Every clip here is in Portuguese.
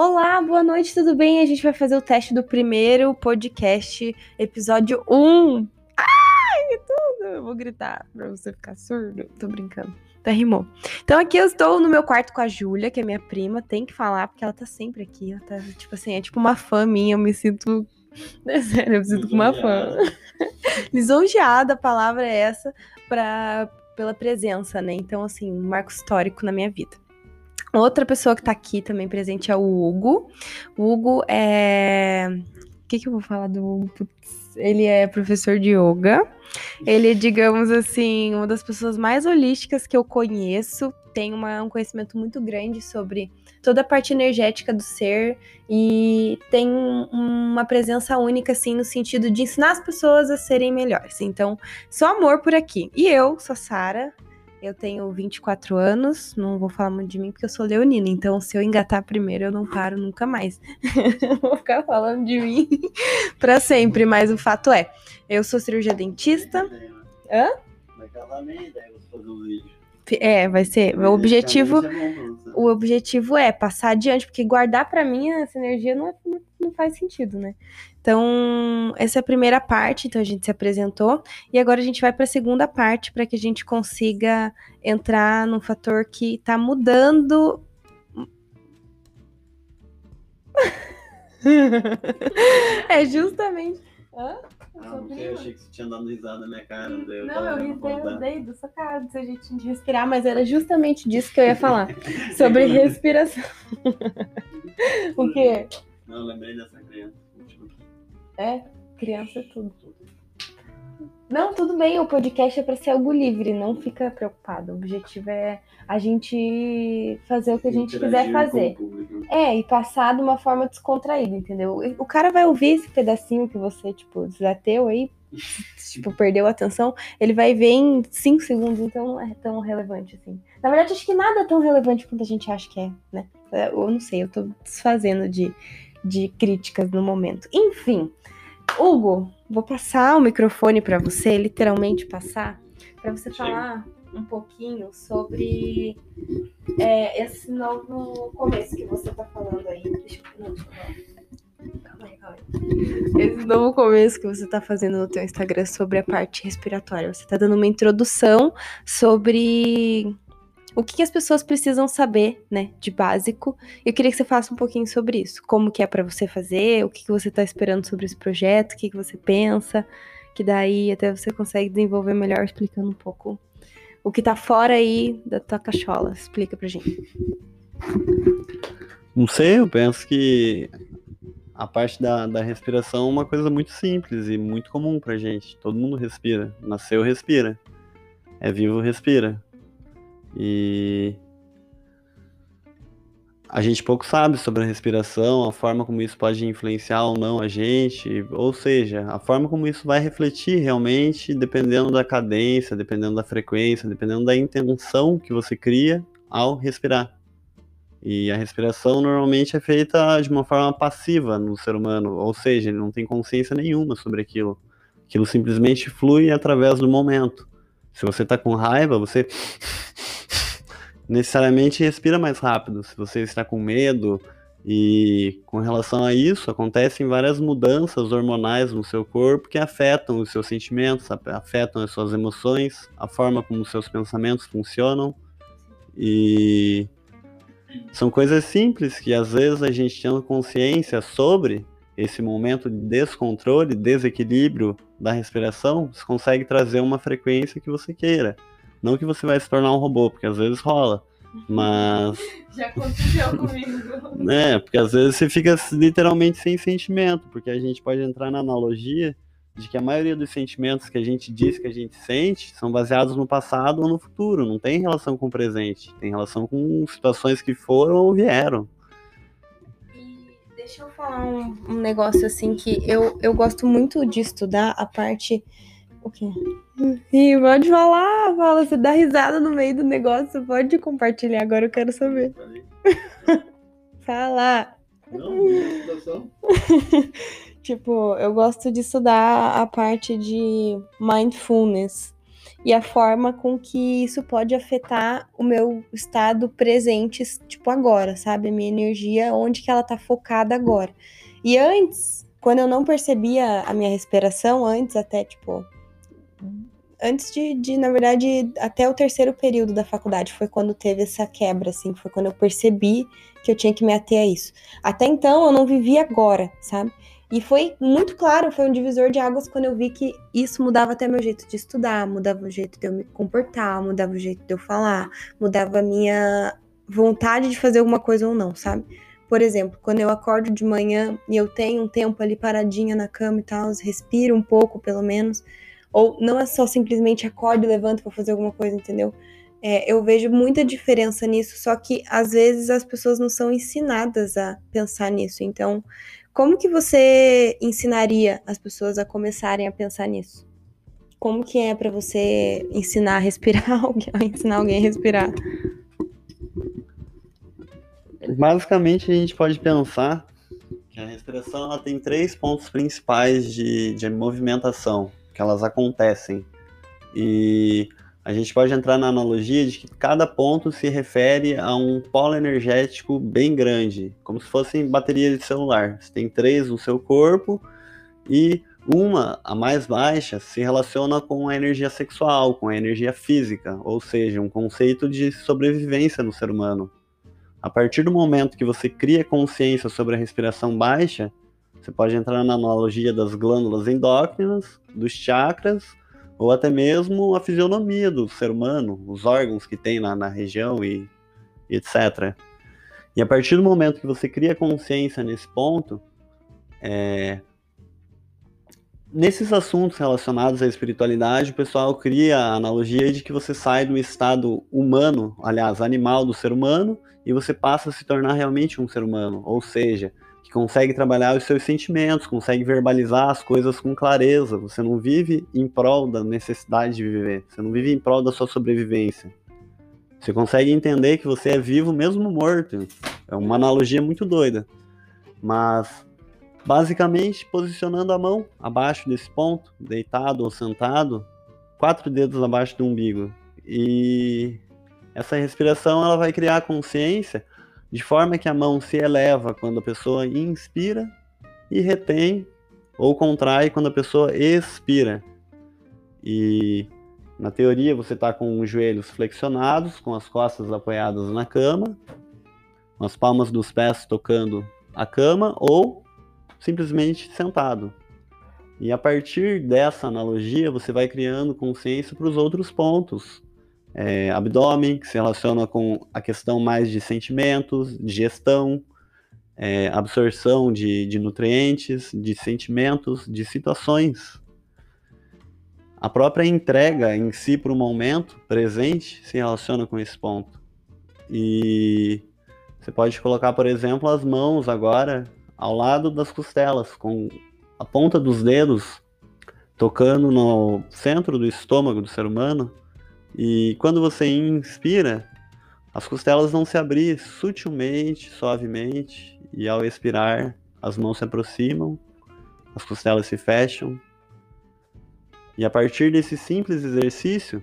Olá, boa noite, tudo bem? A gente vai fazer o teste do primeiro podcast, episódio 1. Ai, tudo! Eu vou gritar pra você ficar surdo. Tô brincando. Até rimou. Então aqui eu estou no meu quarto com a Júlia, que é minha prima. Tem que falar, porque ela tá sempre aqui. Ela tá, tipo assim, é tipo uma fã minha. Eu me sinto. É sério, eu me sinto com uma fã. Lisonjeada, a palavra é essa, pra, pela presença, né? Então, assim, um marco histórico na minha vida. Outra pessoa que tá aqui também presente é o Hugo. O Hugo é. O que, que eu vou falar do Hugo? Putz, ele é professor de yoga. Ele é, digamos assim, uma das pessoas mais holísticas que eu conheço. Tem uma, um conhecimento muito grande sobre toda a parte energética do ser e tem uma presença única, assim, no sentido de ensinar as pessoas a serem melhores. Então, só amor por aqui. E eu sou Sara, eu tenho 24 anos, não vou falar muito de mim porque eu sou leonina, então se eu engatar primeiro eu não paro nunca mais. vou ficar falando de mim para sempre, mas o fato é, eu sou cirurgia dentista. Hã? Um. É, vai ser. O objetivo, o objetivo é passar adiante, porque guardar para mim essa energia não, não, não, faz sentido, né? Então, essa é a primeira parte, então a gente se apresentou, e agora a gente vai para a segunda parte para que a gente consiga entrar num fator que está mudando. é justamente. Hã? Ah, não eu achei que você tinha dado risada na minha cara. não, eu risei da sua cara, do seu jeitinho de respirar, mas era justamente disso que eu ia falar. sobre respiração. o quê? Não, lembrei dessa criança. É, criança é tudo. Não, tudo bem, o podcast é para ser algo livre, não fica preocupado. O objetivo é a gente fazer o que a gente Interagir quiser fazer. É, e passar de uma forma descontraída, entendeu? O cara vai ouvir esse pedacinho que você, tipo, desateu aí, tipo, perdeu a atenção, ele vai ver em 5 segundos, então não é tão relevante assim. Na verdade, acho que nada é tão relevante quanto a gente acha que é, né? Eu não sei, eu tô desfazendo de, de críticas no momento. Enfim, Hugo, vou passar o microfone para você, literalmente passar, para você falar um pouquinho sobre é, esse novo começo que você tá falando aí. Deixa eu, não, deixa eu calma aí, calma aí. Esse novo começo que você tá fazendo no teu Instagram sobre a parte respiratória. Você tá dando uma introdução sobre o que, as pessoas precisam saber, né, de básico. Eu queria que você falasse um pouquinho sobre isso. Como que é para você fazer, o que, que você está esperando sobre esse projeto, o que, que você pensa, que daí até você consegue desenvolver melhor explicando um pouco o que tá fora aí da tua cachola. Explica pra gente. Não sei, eu penso que a parte da, da respiração é uma coisa muito simples e muito comum pra gente. Todo mundo respira. Nasceu, respira. É vivo, respira. E a gente pouco sabe sobre a respiração, a forma como isso pode influenciar ou não a gente, ou seja, a forma como isso vai refletir realmente, dependendo da cadência, dependendo da frequência, dependendo da intenção que você cria ao respirar. E a respiração normalmente é feita de uma forma passiva no ser humano, ou seja, ele não tem consciência nenhuma sobre aquilo. Aquilo simplesmente flui através do momento. Se você está com raiva, você necessariamente respira mais rápido. Se você está com medo, e com relação a isso, acontecem várias mudanças hormonais no seu corpo que afetam os seus sentimentos, afetam as suas emoções, a forma como os seus pensamentos funcionam. E são coisas simples que às vezes a gente tendo consciência sobre esse momento de descontrole, desequilíbrio da respiração, você consegue trazer uma frequência que você queira. Não que você vai se tornar um robô, porque às vezes rola. Mas. Já aconteceu comigo. É, porque às vezes você fica literalmente sem sentimento, porque a gente pode entrar na analogia de que a maioria dos sentimentos que a gente diz que a gente sente são baseados no passado ou no futuro, não tem relação com o presente, tem relação com situações que foram ou vieram. Deixa eu falar um, um negócio assim que eu, eu gosto muito de estudar a parte o quê? Sim, pode falar, fala. Você dá risada no meio do negócio, pode compartilhar. Agora eu quero saber. Fala. Não, situação. tipo, eu gosto de estudar a parte de mindfulness. E a forma com que isso pode afetar o meu estado presente, tipo agora, sabe? A minha energia, onde que ela tá focada agora. E antes, quando eu não percebia a minha respiração, antes até, tipo, antes de, de, na verdade, até o terceiro período da faculdade foi quando teve essa quebra, assim, foi quando eu percebi que eu tinha que me ater a isso. Até então eu não vivia agora, sabe? E foi muito claro, foi um divisor de águas quando eu vi que isso mudava até meu jeito de estudar, mudava o jeito de eu me comportar, mudava o jeito de eu falar, mudava a minha vontade de fazer alguma coisa ou não, sabe? Por exemplo, quando eu acordo de manhã e eu tenho um tempo ali paradinha na cama e tal, respiro um pouco pelo menos, ou não é só simplesmente acordo e levanto para fazer alguma coisa, entendeu? É, eu vejo muita diferença nisso, só que às vezes as pessoas não são ensinadas a pensar nisso. Então, como que você ensinaria as pessoas a começarem a pensar nisso? Como que é para você ensinar a respirar, ensinar alguém a respirar? Basicamente, a gente pode pensar que a respiração ela tem três pontos principais de, de movimentação, que elas acontecem. E a gente pode entrar na analogia de que cada ponto se refere a um polo energético bem grande, como se fossem baterias de celular. Você tem três no seu corpo e uma, a mais baixa, se relaciona com a energia sexual, com a energia física, ou seja, um conceito de sobrevivência no ser humano. A partir do momento que você cria consciência sobre a respiração baixa, você pode entrar na analogia das glândulas endócrinas, dos chakras ou até mesmo a fisionomia do ser humano, os órgãos que tem na, na região e, e etc. E a partir do momento que você cria consciência nesse ponto, é, nesses assuntos relacionados à espiritualidade, o pessoal cria a analogia de que você sai do estado humano, aliás, animal do ser humano, e você passa a se tornar realmente um ser humano. Ou seja, que consegue trabalhar os seus sentimentos, consegue verbalizar as coisas com clareza. Você não vive em prol da necessidade de viver, você não vive em prol da sua sobrevivência. Você consegue entender que você é vivo mesmo morto. É uma analogia muito doida. Mas, basicamente, posicionando a mão abaixo desse ponto, deitado ou sentado, quatro dedos abaixo do umbigo. E essa respiração ela vai criar consciência de forma que a mão se eleva quando a pessoa inspira e retém ou contrai quando a pessoa expira. E na teoria você está com os joelhos flexionados, com as costas apoiadas na cama, com as palmas dos pés tocando a cama ou simplesmente sentado. E a partir dessa analogia você vai criando consciência para os outros pontos é, abdômen, que se relaciona com a questão mais de sentimentos, de gestão, é, absorção de, de nutrientes, de sentimentos, de situações. A própria entrega em si para o momento presente se relaciona com esse ponto. E você pode colocar, por exemplo, as mãos agora ao lado das costelas, com a ponta dos dedos tocando no centro do estômago do ser humano e quando você inspira, as costelas vão se abrir sutilmente, suavemente, e ao expirar, as mãos se aproximam, as costelas se fecham. E a partir desse simples exercício,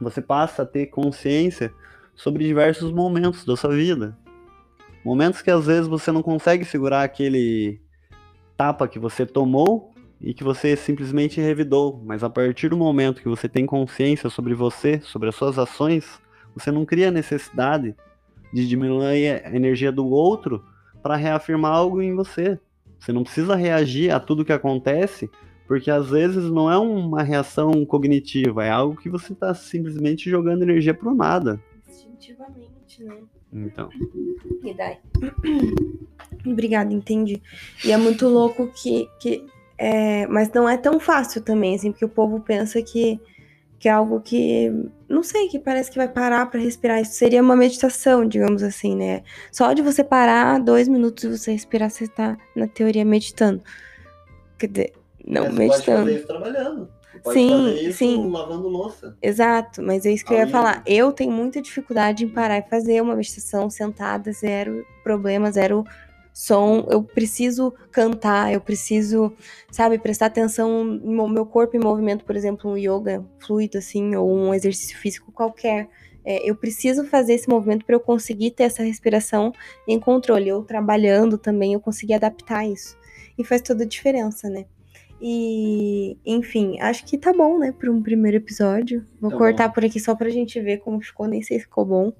você passa a ter consciência sobre diversos momentos da sua vida. Momentos que às vezes você não consegue segurar aquele tapa que você tomou e que você simplesmente revidou, mas a partir do momento que você tem consciência sobre você, sobre as suas ações, você não cria necessidade de diminuir a energia do outro para reafirmar algo em você. Você não precisa reagir a tudo que acontece, porque às vezes não é uma reação cognitiva, é algo que você está simplesmente jogando energia pro nada. Instintivamente, né? Então. E daí? Obrigada, entendi. E é muito louco que, que é, mas não é tão fácil também, assim, porque o povo pensa que, que é algo que, não sei, que parece que vai parar para respirar. Isso seria uma meditação, digamos assim, né? Só de você parar dois minutos e você respirar, você está na teoria, meditando. Quer dizer, não Mas meditando. Pode fazer isso trabalhando. Pode Sim, fazer isso sim. lavando louça. Exato, mas é isso que eu ia Aí- falar. Eu tenho muita dificuldade em parar e fazer uma meditação sentada, zero problema, zero som, eu preciso cantar, eu preciso, sabe, prestar atenção no meu corpo em movimento, por exemplo, um yoga fluido, assim, ou um exercício físico qualquer. É, eu preciso fazer esse movimento para eu conseguir ter essa respiração em controle. Eu trabalhando também, eu consegui adaptar isso. E faz toda a diferença, né? E, enfim, acho que tá bom, né, para um primeiro episódio. Vou Tá cortar bom. por aqui só pra gente ver como ficou, nem sei se ficou bom.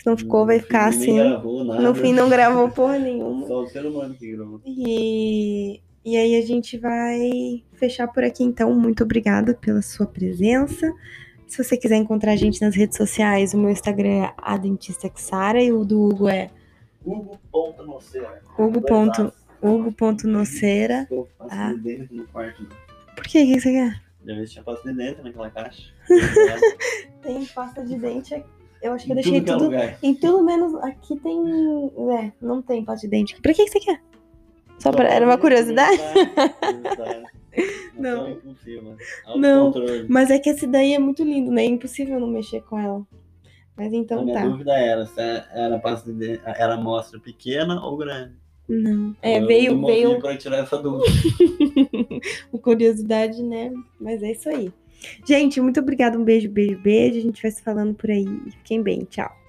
Se não ficou, vai ficar assim. gravou nada. No fim, não gravou porra nenhuma. Só o ser humano que gravou. E, e aí a gente vai fechar por aqui, então. Muito obrigada pela sua presença. Se você quiser encontrar a gente nas redes sociais, o meu Instagram é a Dentista Xara e o do Hugo é Hugo.nocera. Hugo ponto- hugo.nocera. Passando Ah. de dentro no quarto. Por quê? O que você quer? Já vi se tinha pasta de dentro naquela caixa. Tem pasta de dente aqui. Eu acho que eu Em deixei tudo é tudo. lugar. Em tudo menos. Aqui tem. É, não tem pasta de dente. Pra que que você quer? Só pra... Era uma curiosidade? Não. Não. Autocontrole. Mas é que essa daí é muito lindo, né? É impossível não mexer com ela. Mas A então minha tá. dúvida era se era pasta de era amostra pequena ou grande. Não. É, Eu veio, veio pra tirar essa dúvida. curiosidade, né? Mas é isso aí. Gente, muito obrigada. Um beijo, beijo, beijo. A gente vai se falando por aí. Fiquem bem. Tchau.